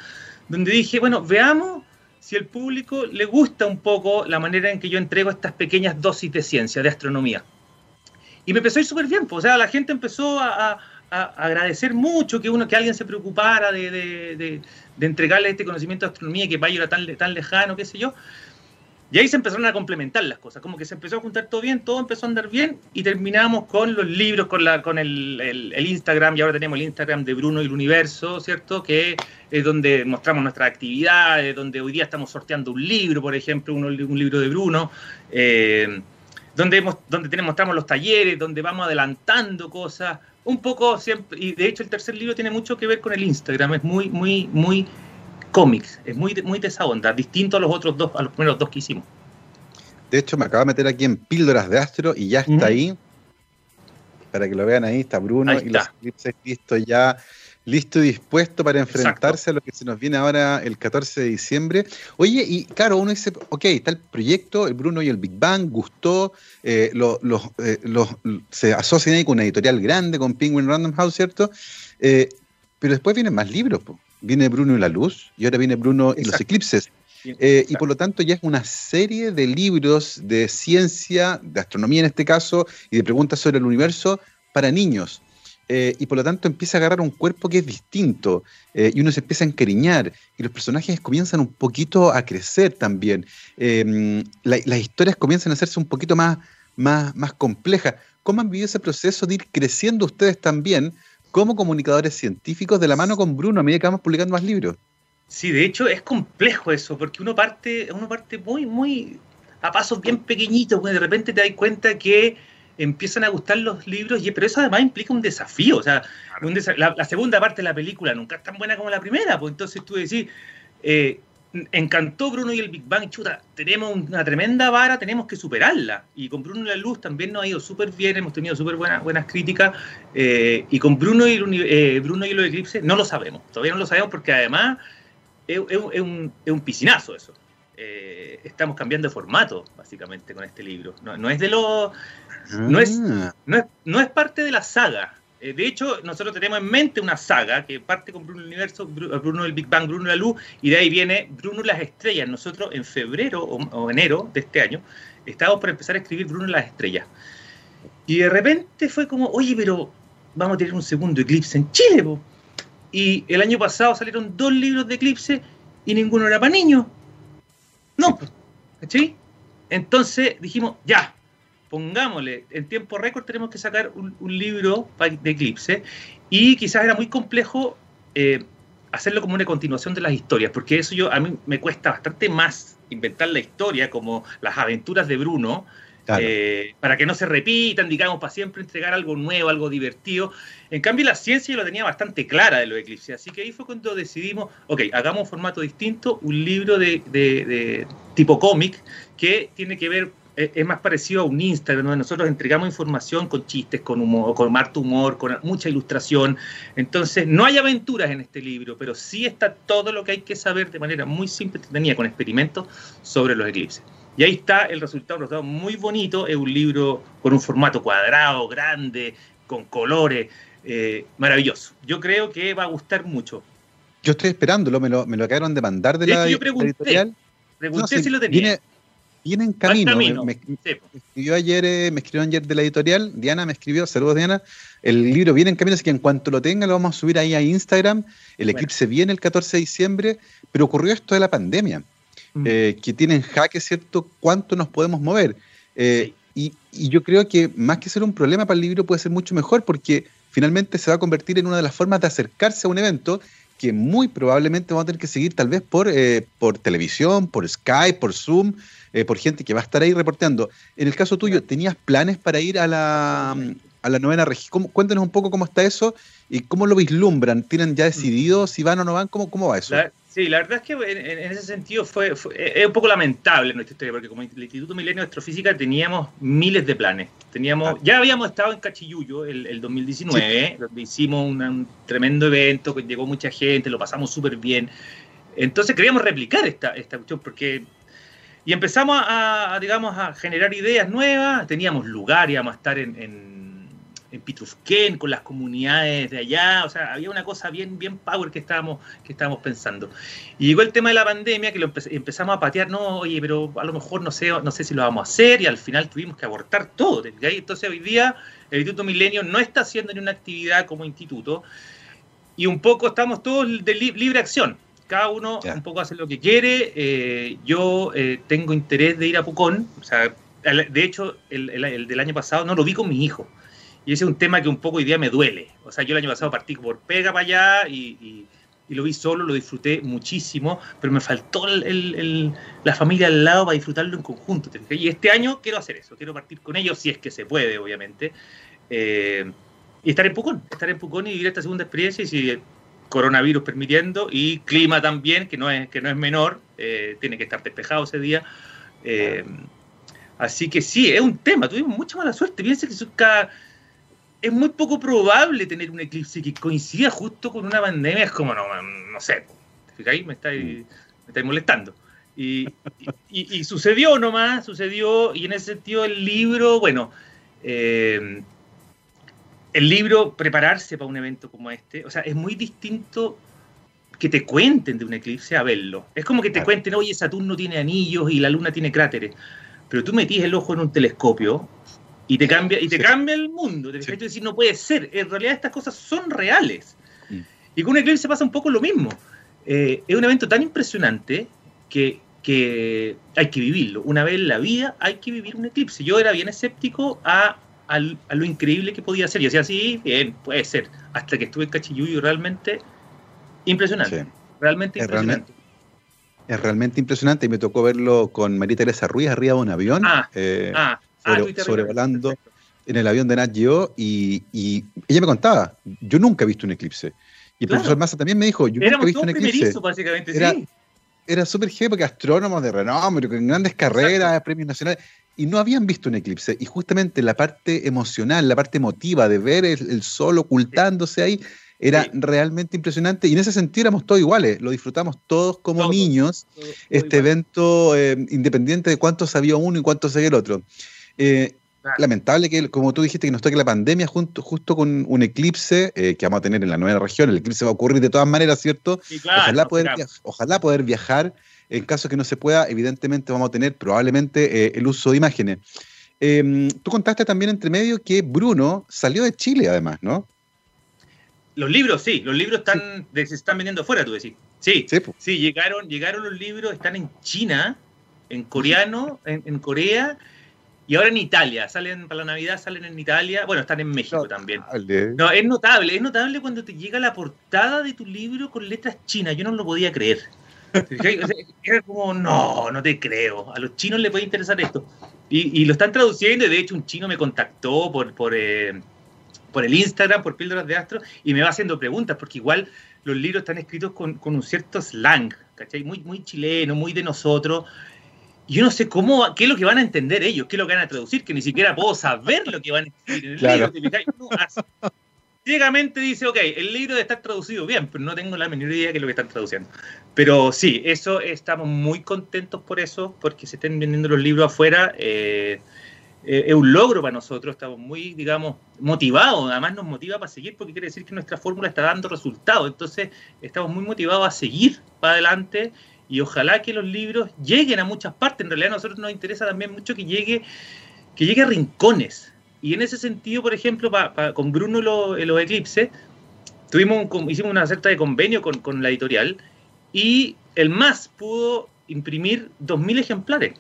donde dije, bueno, veamos si al público le gusta un poco la manera en que yo entrego estas pequeñas dosis de ciencia, de astronomía. Y me empezó a ir súper bien, pues, o sea, la gente empezó a, agradecer mucho que uno que alguien se preocupara de, de, de, entregarle este conocimiento de astronomía que para ellos era tan, tan lejano, qué sé yo. Y ahí se empezaron a complementar las cosas, como que se empezó a juntar todo bien, todo empezó a andar bien y terminamos con los libros, con, la, con el, el, Instagram, y ahora tenemos el Instagram de Bruno y el Universo, ¿cierto? Que es donde mostramos nuestras actividades, donde hoy día estamos sorteando un libro, por ejemplo, un, un libro de Bruno, eh, donde, donde mostramos los talleres, donde vamos adelantando cosas, un poco siempre, y de hecho el tercer libro tiene mucho que ver con el Instagram, es muy, muy, muy cómics. Es muy, muy de esa onda, distinto a los otros dos, a los primeros dos que hicimos. De hecho, me acabo de meter aquí en Píldoras de Astro y ya está ahí. Para que lo vean ahí, está Bruno y los eclipses listo ya, listo y dispuesto para enfrentarse a lo que se nos viene ahora el 14 de diciembre. Oye, y claro, uno dice, ok, está el proyecto, el Bruno y el Big Bang, gustó, eh, los, eh, los, se asocian ahí con una editorial grande, con Penguin Random House, ¿cierto? Eh, pero después vienen más libros, po viene Bruno y la luz y ahora viene Bruno y los eclipses. Eh, y por lo tanto ya es una serie de libros de ciencia, de astronomía en este caso, y de preguntas sobre el universo para niños. Eh, y por lo tanto empieza a agarrar un cuerpo que es distinto eh, y uno se empieza a encariñar y los personajes comienzan un poquito a crecer también. las historias comienzan a hacerse un poquito más, más, más complejas. ¿Cómo han vivido ese proceso de ir creciendo ustedes también como comunicadores científicos de la mano con Bruno a medida que vamos publicando más libros. Sí, de hecho es complejo eso, porque uno parte, uno parte muy, muy a pasos bien pequeñitos, pues de repente te das cuenta que empiezan a gustar los libros, y, pero eso además implica un desafío, o sea, la, segunda parte de la película nunca es tan buena como la primera, pues entonces tú decís, eh, encantó Bruno y el Big Bang, chuta, tenemos una tremenda vara, tenemos que superarla. Y con Bruno y la Luz también nos ha ido súper bien, hemos tenido súper buenas, buenas críticas. Eh, y con Bruno y, eh, Bruno y los Eclipses no lo sabemos, todavía no lo sabemos porque además es, un, es un, piscinazo eso. Eh, estamos cambiando de formato, básicamente, con este libro. No, es de lo. No es, ah. no, es, no es parte de la saga. Eh, de hecho, nosotros tenemos en mente una saga que parte con Bruno el Universo, Bruno el Big Bang, Bruno la Luz, y de ahí viene Bruno las Estrellas. Nosotros en febrero o, enero de este año estábamos por empezar a escribir Bruno las Estrellas. Y de repente fue como, oye, pero vamos a tener un segundo eclipse en Chile. Y el año pasado salieron dos libros de eclipse y ninguno era para niños. No, ¿sí? Entonces dijimos, ya, pongámosle, en tiempo récord tenemos que sacar un, libro de Eclipse y quizás era muy complejo eh, hacerlo como una continuación de las historias, porque eso yo a mí me cuesta bastante más inventar la historia como las aventuras de Bruno, eh, para que no se repitan, digamos, para siempre entregar algo nuevo, algo divertido. En cambio, la ciencia yo lo tenía bastante clara de los eclipses, así que ahí fue cuando decidimos, ok, hagamos un formato distinto, un libro de, de tipo cómic que tiene que ver es más parecido a un Instagram, donde nosotros entregamos información con chistes, con humor, con harto humor, con mucha ilustración. Entonces, no hay aventuras en este libro, pero sí está todo lo que hay que saber de manera muy simple, tenía con experimentos sobre los eclipses. Y ahí está el resultado, un resultado muy bonito, es un libro con un formato cuadrado, grande, con colores, eh, maravilloso. Yo creo que va a gustar mucho. Yo estoy esperándolo, me lo, me lo acabaron de mandar de, la, yo pregunté, editorial. Pregunté si, lo tenía. Viene, en camino. Me, escribió ayer, eh, me escribió ayer de la editorial, Diana me escribió, saludos Diana. El libro viene en camino, así que en cuanto lo tenga lo vamos a subir ahí a Instagram. El eclipse viene el 14 de diciembre, pero ocurrió esto de la pandemia, mm. eh, que tiene en jaque, ¿cierto?, cuánto nos podemos mover. Eh, y, y, yo creo que más que ser un problema para el libro puede ser mucho mejor porque finalmente se va a convertir en una de las formas de acercarse a un evento que muy probablemente vamos a tener que seguir tal vez por, eh, por televisión, por Skype, por Zoom, eh, por gente que va a estar ahí reporteando. En el caso tuyo, ¿tenías planes para ir a la, a la novena región? Cuéntanos un poco cómo está eso y cómo lo vislumbran. ¿Tienen ya decidido si van o no van? ¿Cómo, cómo va eso? Sí, la verdad es que en, ese sentido fue, es un poco lamentable nuestra historia, porque como el Instituto Milenio de Astrofísica teníamos miles de planes. Teníamos, ah. Ya habíamos estado en Cachiyuyo el, 2019, donde hicimos un, tremendo evento, que llegó mucha gente, lo pasamos súper bien. Entonces queríamos replicar esta, esta cuestión, porque... Y empezamos a, digamos, a generar ideas nuevas, teníamos lugar, íbamos a estar en en Pitrufquén, con las comunidades de allá, o sea, había una cosa bien, bien power que estábamos, que estábamos pensando. Y llegó el tema de la pandemia, que lo empezamos a patear, no, oye, pero a lo mejor no sé, no sé si lo vamos a hacer, y al final tuvimos que abortar todo. Entonces hoy día el Instituto Milenio no está haciendo ni una actividad como instituto, y un poco estamos todos de libre acción. Cada uno un poco hace lo que quiere. Eh, yo eh, tengo interés de ir a Pucón. O sea, de hecho, el, el, del año pasado no lo vi con mi hijo. Y ese es un tema que un poco hoy día me duele. O sea, yo el año pasado partí por pega para allá y, lo vi solo, lo disfruté muchísimo, pero me faltó la familia al lado para disfrutarlo en conjunto. Y este año quiero hacer eso, quiero partir con ellos, si es que se puede, obviamente. Eh, y estar en Pucón, estar en Pucón y vivir esta segunda experiencia y si coronavirus permitiendo y clima también, que no es, que no es menor, eh, tiene que estar despejado ese día. Eh, así que sí, es un tema, tuvimos mucha mala suerte. Piensa que cada es muy poco probable tener un eclipse que coincida justo con una pandemia. Es como, no, no sé, ¿te fijáis? Me estáis, me molestando. Y, y, sucedió nomás, sucedió, y en ese sentido el libro, bueno, eh, el libro, prepararse para un evento como este, o sea, es muy distinto que te cuenten de un eclipse a verlo. Es como que te cuenten, oye, Saturno tiene anillos y la Luna tiene cráteres, pero tú metís el ojo en un telescopio y te cambia, y te cambia el mundo. Te sí. decir, no puede ser. En realidad estas cosas son reales. Mm. Y con un eclipse pasa un poco lo mismo. Eh, es un evento tan impresionante que, que, hay que vivirlo. Una vez en la vida hay que vivir un eclipse. Yo era bien escéptico a, a, lo increíble que podía ser. Yo decía, sí, bien, puede ser. Hasta que estuve en Cachiyuyo realmente impresionante. Realmente impresionante. es realmente impresionante y me tocó verlo con María Teresa Ruiz arriba de un avión. Ah, eh, ah Ah, sobrevolando en el avión de Nat Geo y, ella me contaba, yo nunca he visto un eclipse. Y el profesor Massa también me dijo, yo nunca he visto un eclipse. básicamente, era, sí. Era súper genial porque astrónomos de renombre, con grandes carreras, premios nacionales, y no habían visto un eclipse. Y justamente la parte emocional, la parte emotiva de ver el, sol ocultándose ahí, era realmente impresionante y en ese sentido éramos todos iguales, lo disfrutamos todos como niños, este evento eh, independiente de cuánto sabía uno y cuánto sabía el otro. Eh, lamentable que, como tú dijiste, que nos toque la pandemia junto, justo con un eclipse eh, que vamos a tener en la nueva región. El eclipse va a ocurrir de todas maneras, ¿cierto? ojalá, poder ojalá poder viajar. En caso que no se pueda, evidentemente vamos a tener probabble eh, el uso de imágenes. Em, tú contaste también entre medio que Bruno salió de Chile, además, ¿no? Los libros, sí, los libros están, se están vendiendo fuera, tú decís. Sí, sí, llegaron, llegaron los libros, están en China, en coreano, en Corea y ahora en Italia, salen para la Navidad, salen en Italia, bueno, están en México también. No, es notable, es notable cuando te llega la portada de tu libro con letras chinas, yo no lo podía creer. era como, no, no te creo, a los chinos les puede interesar esto. Y, lo están traduciendo, y de hecho un chino me contactó por, por, eh, por el Instagram, por Píldoras de Astro, y me va haciendo preguntas, porque igual los libros están escritos con, con un cierto slang, ¿cachai? Muy, muy chileno, muy de nosotros, yo no sé cómo, qué es lo que van a entender ellos, qué es lo que van a traducir, que ni siquiera puedo saber lo que van a escribir en el libro. ciegamente dice, ok, el libro estar traducido bien, pero no tengo la menor idea de qué es lo que están traduciendo. Pero sí, eso estamos muy contentos por eso, porque se estén vendiendo los libros afuera. Eh, eh, es un logro para nosotros, estamos muy, digamos, motivados, además nos motiva para seguir porque quiere decir que nuestra fórmula está dando resultados, entonces estamos muy motivados a seguir para adelante y ojalá que los libros lleguen a muchas partes, en realidad a nosotros nos interesa también mucho que llegue, que llegue a rincones, y en ese sentido, por ejemplo, con Bruno lo, los Eclipse, tuvimos hicimos una acerta de convenio con, con la editorial y el MAS pudo imprimir 2.000 ejemplares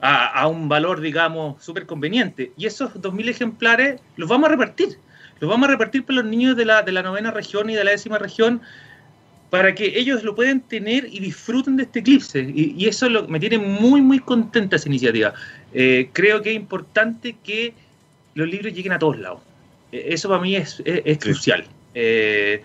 a, un valor, digamos, súper conveniente. Y esos 2.000 ejemplares los vamos a repartir. Los vamos a repartir para los niños de la, de la novena región y de la décima región para que ellos lo puedan tener y disfruten de este eclipse. Y, eso lo, me tiene muy, muy contenta esa iniciativa. Eh, creo que es importante que los libros lleguen a todos lados. E, eso para mí es, crucial. Eh,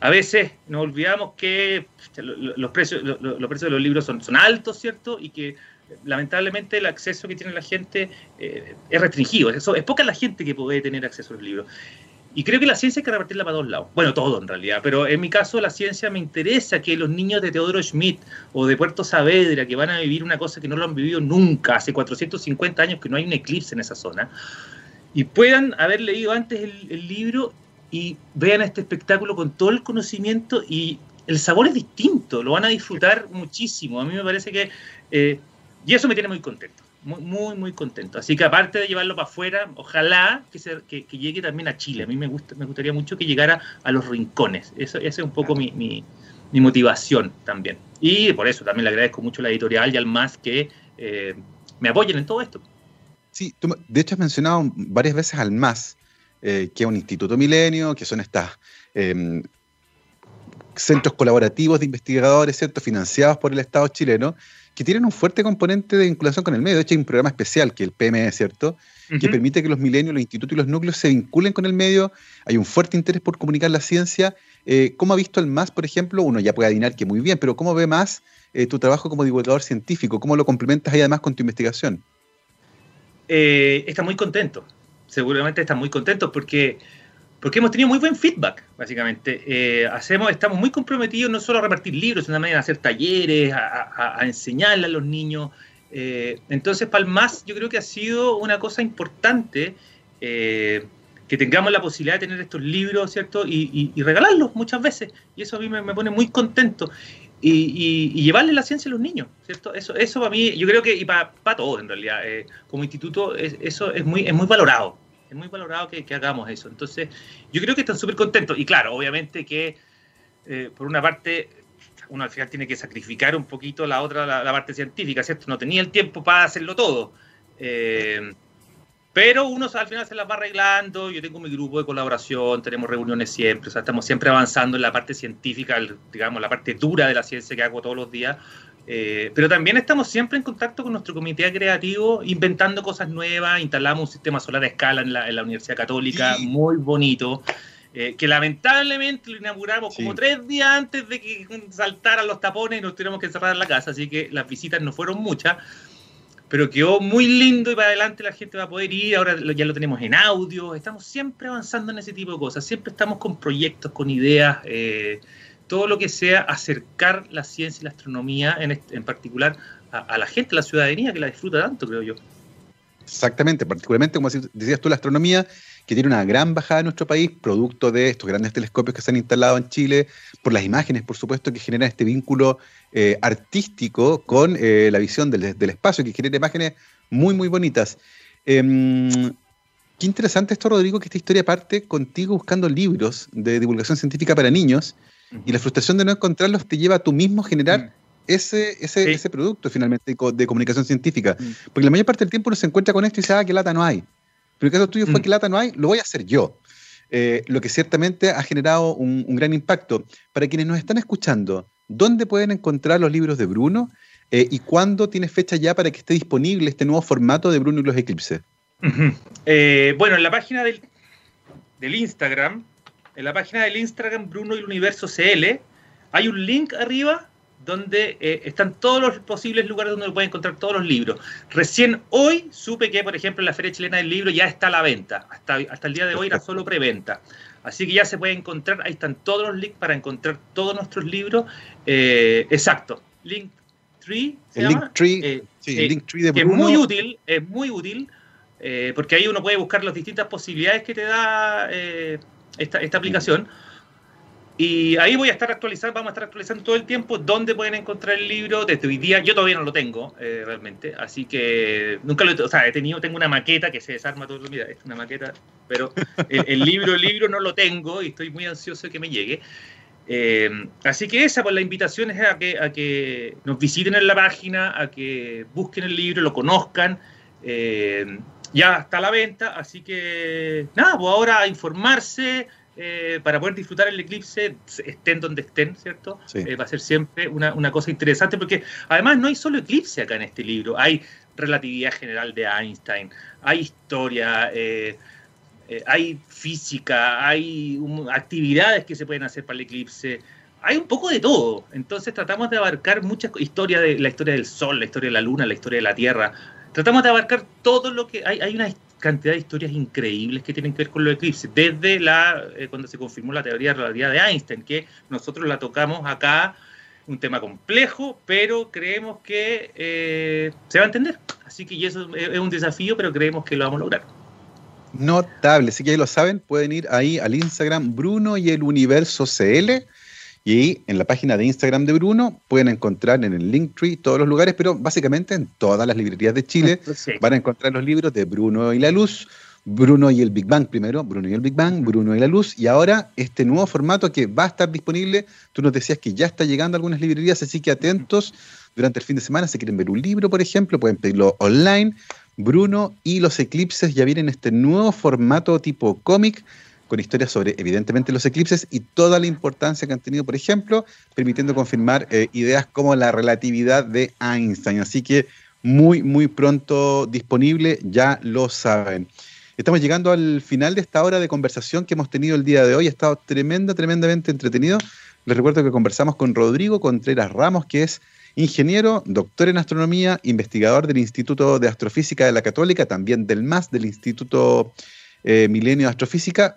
a veces nos olvidamos que los precios, los, precios de los libros son, son altos, ¿cierto? Y que lamentablemente el acceso que tiene la gente eh, es restringido. Eso, es poca la gente que puede tener acceso a los libros. Y creo que la ciencia hay que repartirla para dos lados. Bueno, todo en realidad, pero en mi caso la ciencia me interesa que los niños de Teodoro Schmidt o de Puerto Saavedra, que van a vivir una cosa que no lo han vivido nunca, hace 450 años que no hay un eclipse en esa zona, y puedan haber leído antes el, libro y vean este espectáculo con todo el conocimiento y el sabor es distinto, lo van a disfrutar muchísimo. A mí me parece que eh, y eso me tiene muy contento, muy, muy, muy contento. Así que aparte de llevarlo para afuera, ojalá que, se, que, llegue también a Chile. A mí me, gusta, me gustaría mucho que llegara a los rincones. Eso, esa es un poco mi, mi, motivación también. Y por eso también le agradezco mucho a la editorial y al MAS que eh, me apoyen en todo esto. Sí, de hecho has mencionado varias veces al MAS, eh, que es un instituto milenio, que son estas em, centros colaborativos de investigadores, ¿cierto? financiados por el Estado chileno, que tienen un fuerte componente de vinculación con el medio. De hecho, hay un programa especial, que es el PME, ¿cierto? Que permite que los milenios, los institutos y los núcleos se vinculen con el medio. Hay un fuerte interés por comunicar la ciencia. Eh, ¿Cómo ha visto el MAS, por ejemplo? Uno ya puede adivinar que muy bien, pero ¿cómo ve más eh, tu trabajo como divulgador científico? ¿Cómo lo complementas ahí además con tu investigación? Eh, está muy contento. Seguramente está muy contento porque porque hemos tenido muy buen feedback, básicamente. Eh, hacemos, estamos muy comprometidos no solo a repartir libros, sino también a hacer talleres, a, enseñarle a los niños. Eh, entonces, para el MAS, yo creo que ha sido una cosa importante eh, que tengamos la posibilidad de tener estos libros, ¿cierto? Y, regalarlos muchas veces. Y eso a mí me, pone muy contento. Y, llevarle la ciencia a los niños, ¿cierto? Eso, eso para mí, yo creo que, y para, para todos en realidad, como instituto, eso es muy, es muy valorado es muy valorado que, hagamos eso. Entonces, yo creo que están súper contentos. Y claro, obviamente que eh, por una parte, uno al final tiene que sacrificar un poquito la otra, la, parte científica, ¿cierto? No tenía el tiempo para hacerlo todo. Eh, pero uno al final se las va arreglando. Yo tengo mi grupo de colaboración, tenemos reuniones siempre, o sea, estamos siempre avanzando en la parte científica, digamos, la parte dura de la ciencia que hago todos los días. Eh, pero también estamos siempre en contacto con nuestro comité creativo, inventando cosas nuevas. Instalamos un sistema solar a escala en la, Universidad Católica, muy bonito, eh, que lamentablemente lo inauguramos como tres días antes de que saltaran los tapones y nos tuviéramos que cerrar en la casa. Así que las visitas no fueron muchas, pero quedó muy lindo y para adelante la gente va a poder ir. Ahora ya lo tenemos en audio. Estamos siempre avanzando en ese tipo de cosas. Siempre estamos con proyectos, con ideas. Eh, todo lo que sea acercar la ciencia y la astronomía, en, en particular a, la gente, a la ciudadanía, que la disfruta tanto, creo yo. Exactamente, particularmente, como decías tú, la astronomía, que tiene una gran bajada en nuestro país, producto de estos grandes telescopios que se han instalado en Chile, por las imágenes, por supuesto, que generan este vínculo eh, artístico con eh, la visión del, espacio, que genera imágenes muy, muy bonitas. Em, qué interesante esto, Rodrigo, que esta historia parte contigo buscando libros de divulgación científica para niños y la frustración de no encontrarlos te lleva a tú mismo a generar mm. ese, ese, ese, producto finalmente de comunicación científica. Mm. Porque la mayor parte del tiempo uno se encuentra con esto y dice, ah, qué lata no hay. Pero el caso tuyo fue mm. que lata no hay, lo voy a hacer yo. Eh, lo que ciertamente ha generado un, gran impacto. Para quienes nos están escuchando, ¿dónde pueden encontrar los libros de Bruno? Eh, ¿Y cuándo tiene fecha ya para que esté disponible este nuevo formato de Bruno y los Eclipses? Eh, bueno, en la página del, del Instagram en la página del Instagram Bruno y el Universo CL hay un link arriba donde eh, están todos los posibles lugares donde pueden encontrar todos los libros. Recién hoy supe que, por ejemplo, en la Feria Chilena del Libro ya está a la venta. Hasta, hasta el día de hoy era solo preventa. Así que ya se puede encontrar, ahí están todos los links para encontrar todos nuestros libros. Eh, exacto, Linktree. ¿se el Linktree, eh, sí, el Linktree de Bruno. es muy útil, es muy útil, porque ahí uno puede buscar las distintas posibilidades que te da esta, esta aplicación. Y ahí voy a estar actualizando, vamos a estar actualizando todo el tiempo dónde pueden encontrar el libro desde hoy día. Yo todavía no lo tengo eh, realmente, así que nunca lo he, o sea, he tenido, tengo una maqueta que se desarma todo el día, es una maqueta, pero *laughs* el, libro, el libro no lo tengo y estoy muy ansioso de que me llegue. Eh, así que esa, pues la invitación es a que, a que nos visiten en la página, a que busquen el libro, lo conozcan. Eh, ya está a la venta, así que nada, pues ahora a informarse, eh, para poder disfrutar el eclipse, estén donde estén, ¿cierto? Eh, va a ser siempre una, cosa interesante, porque además no hay solo eclipse acá en este libro, hay relatividad general de Einstein, hay historia, eh, hay física, hay actividades que se pueden hacer para el eclipse. Hay un poco de todo, entonces tratamos de abarcar muchas historias de la historia del Sol, la historia de la Luna, la historia de la Tierra. Tratamos de abarcar todo lo que hay. Hay una cantidad de historias increíbles que tienen que ver con los eclipses, desde la eh, cuando se confirmó la teoría de relatividad de Einstein, que nosotros la tocamos acá, un tema complejo, pero creemos que eh, se va a entender. Así que eso es un desafío, pero creemos que lo vamos a lograr. Notable, así que ya lo saben, pueden ir ahí al Instagram Bruno y el Universo CL y en la página de Instagram de Bruno pueden encontrar en el Linktree todos los lugares, pero básicamente en todas las librerías de Chile *laughs* van a encontrar los libros de Bruno y la Luz, Bruno y el Big Bang primero, Bruno y el Big Bang, Bruno y la Luz, y ahora este nuevo formato que va a estar disponible, tú nos decías que ya está llegando a algunas librerías, así que atentos durante el fin de semana, si quieren ver un libro, por ejemplo, pueden pedirlo online. Bruno y los eclipses ya vienen este nuevo formato tipo cómic con historias sobre, evidentemente, los eclipses y toda la importancia que han tenido, por ejemplo, permitiendo confirmar eh, ideas como la relatividad de Einstein. Así que muy, muy pronto disponible, ya lo saben. Estamos llegando al final de esta hora de conversación que hemos tenido el día de hoy. Ha estado tremenda, tremendamente entretenido. Les recuerdo que conversamos con Rodrigo Contreras Ramos, que es ingeniero, doctor en astronomía, investigador del Instituto de Astrofísica de la Católica, también del MAS, del Instituto eh, Milenio de Astrofísica,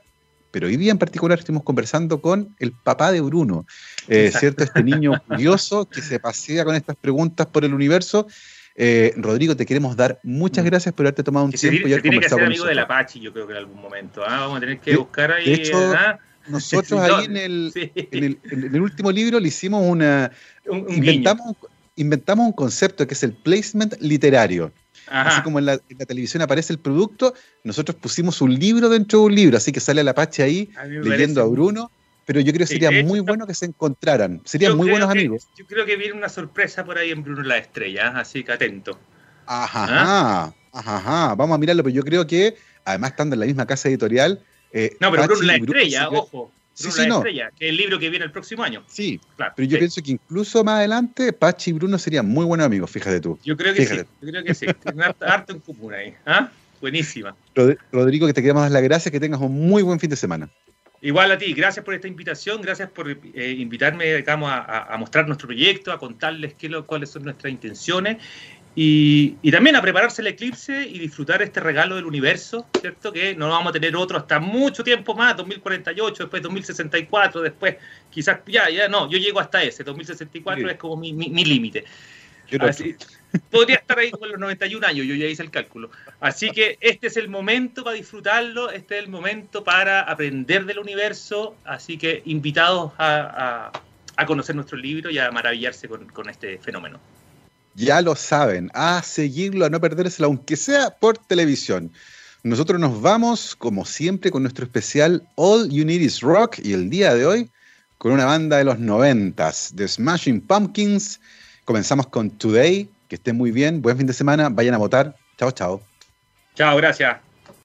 pero hoy día en particular estuvimos conversando con el papá de Bruno, eh, ¿cierto? Este niño *laughs* curioso que se pasea con estas preguntas por el universo. Eh, Rodrigo, te queremos dar muchas mm. gracias por haberte tomado un tiempo y haber tiene que ser amigo del Apache, yo creo que en algún momento. ¿ah? Vamos a tener que buscar ahí. De hecho, nosotros *laughs* ahí en el, en, el, último libro le hicimos una. inventamos, inventamos un concepto que es el placement literario. Así como en la, televisión aparece el producto, nosotros pusimos un libro dentro de un libro, así que sale el Apache ahí leyendo a Bruno. Pero yo creo que sería muy bueno que se encontraran. Serían muy buenos amigos. Yo creo que viene una sorpresa por ahí en Bruno la Estrella, así que atento. Ajá, ¿Ah? ajá, Vamos a mirarlo, pero yo creo que, además estando en la misma casa editorial. Eh, no, pero Bruno la Estrella, ojo. Bruno la Estrella, que es el libro que viene el próximo año. Sí, claro, pero yo pienso que incluso más adelante Pachi y Bruno serían muy buenos amigos, fíjate tú. Yo creo que sí, yo creo que sí. *laughs* Harto en común ahí. ¿ah? Buenísima. Rodrigo, que te queremos dar las gracias, que tengas un muy buen fin de semana. Igual a ti, gracias por esta invitación, gracias por eh, invitarme digamos, a, mostrar nuestro proyecto, a contarles qué lo, cuáles son nuestras intenciones y, también a prepararse el eclipse y disfrutar este regalo del universo, ¿cierto? Que no vamos a tener otro hasta mucho tiempo más, 2048, después 2064, después quizás, ya, ya no, yo llego hasta ese, 2064 es como mi, mi, límite. Podría estar ahí con los 91 años, yo ya hice el cálculo. Así que este es el momento para disfrutarlo, este es el momento para aprender del universo, así que invitados a, a, conocer nuestro libro y a maravillarse con, con este fenómeno. Ya lo saben, a seguirlo, a no perdérselo, aunque sea por televisión. Nosotros nos vamos, como siempre, con nuestro especial All You Need Is Rock y el día de hoy con una banda de los noventas, The Smashing Pumpkins. Comenzamos con Today, que estén muy bien, buen fin de semana, vayan a votar. Chao, chao. Chao, gracias.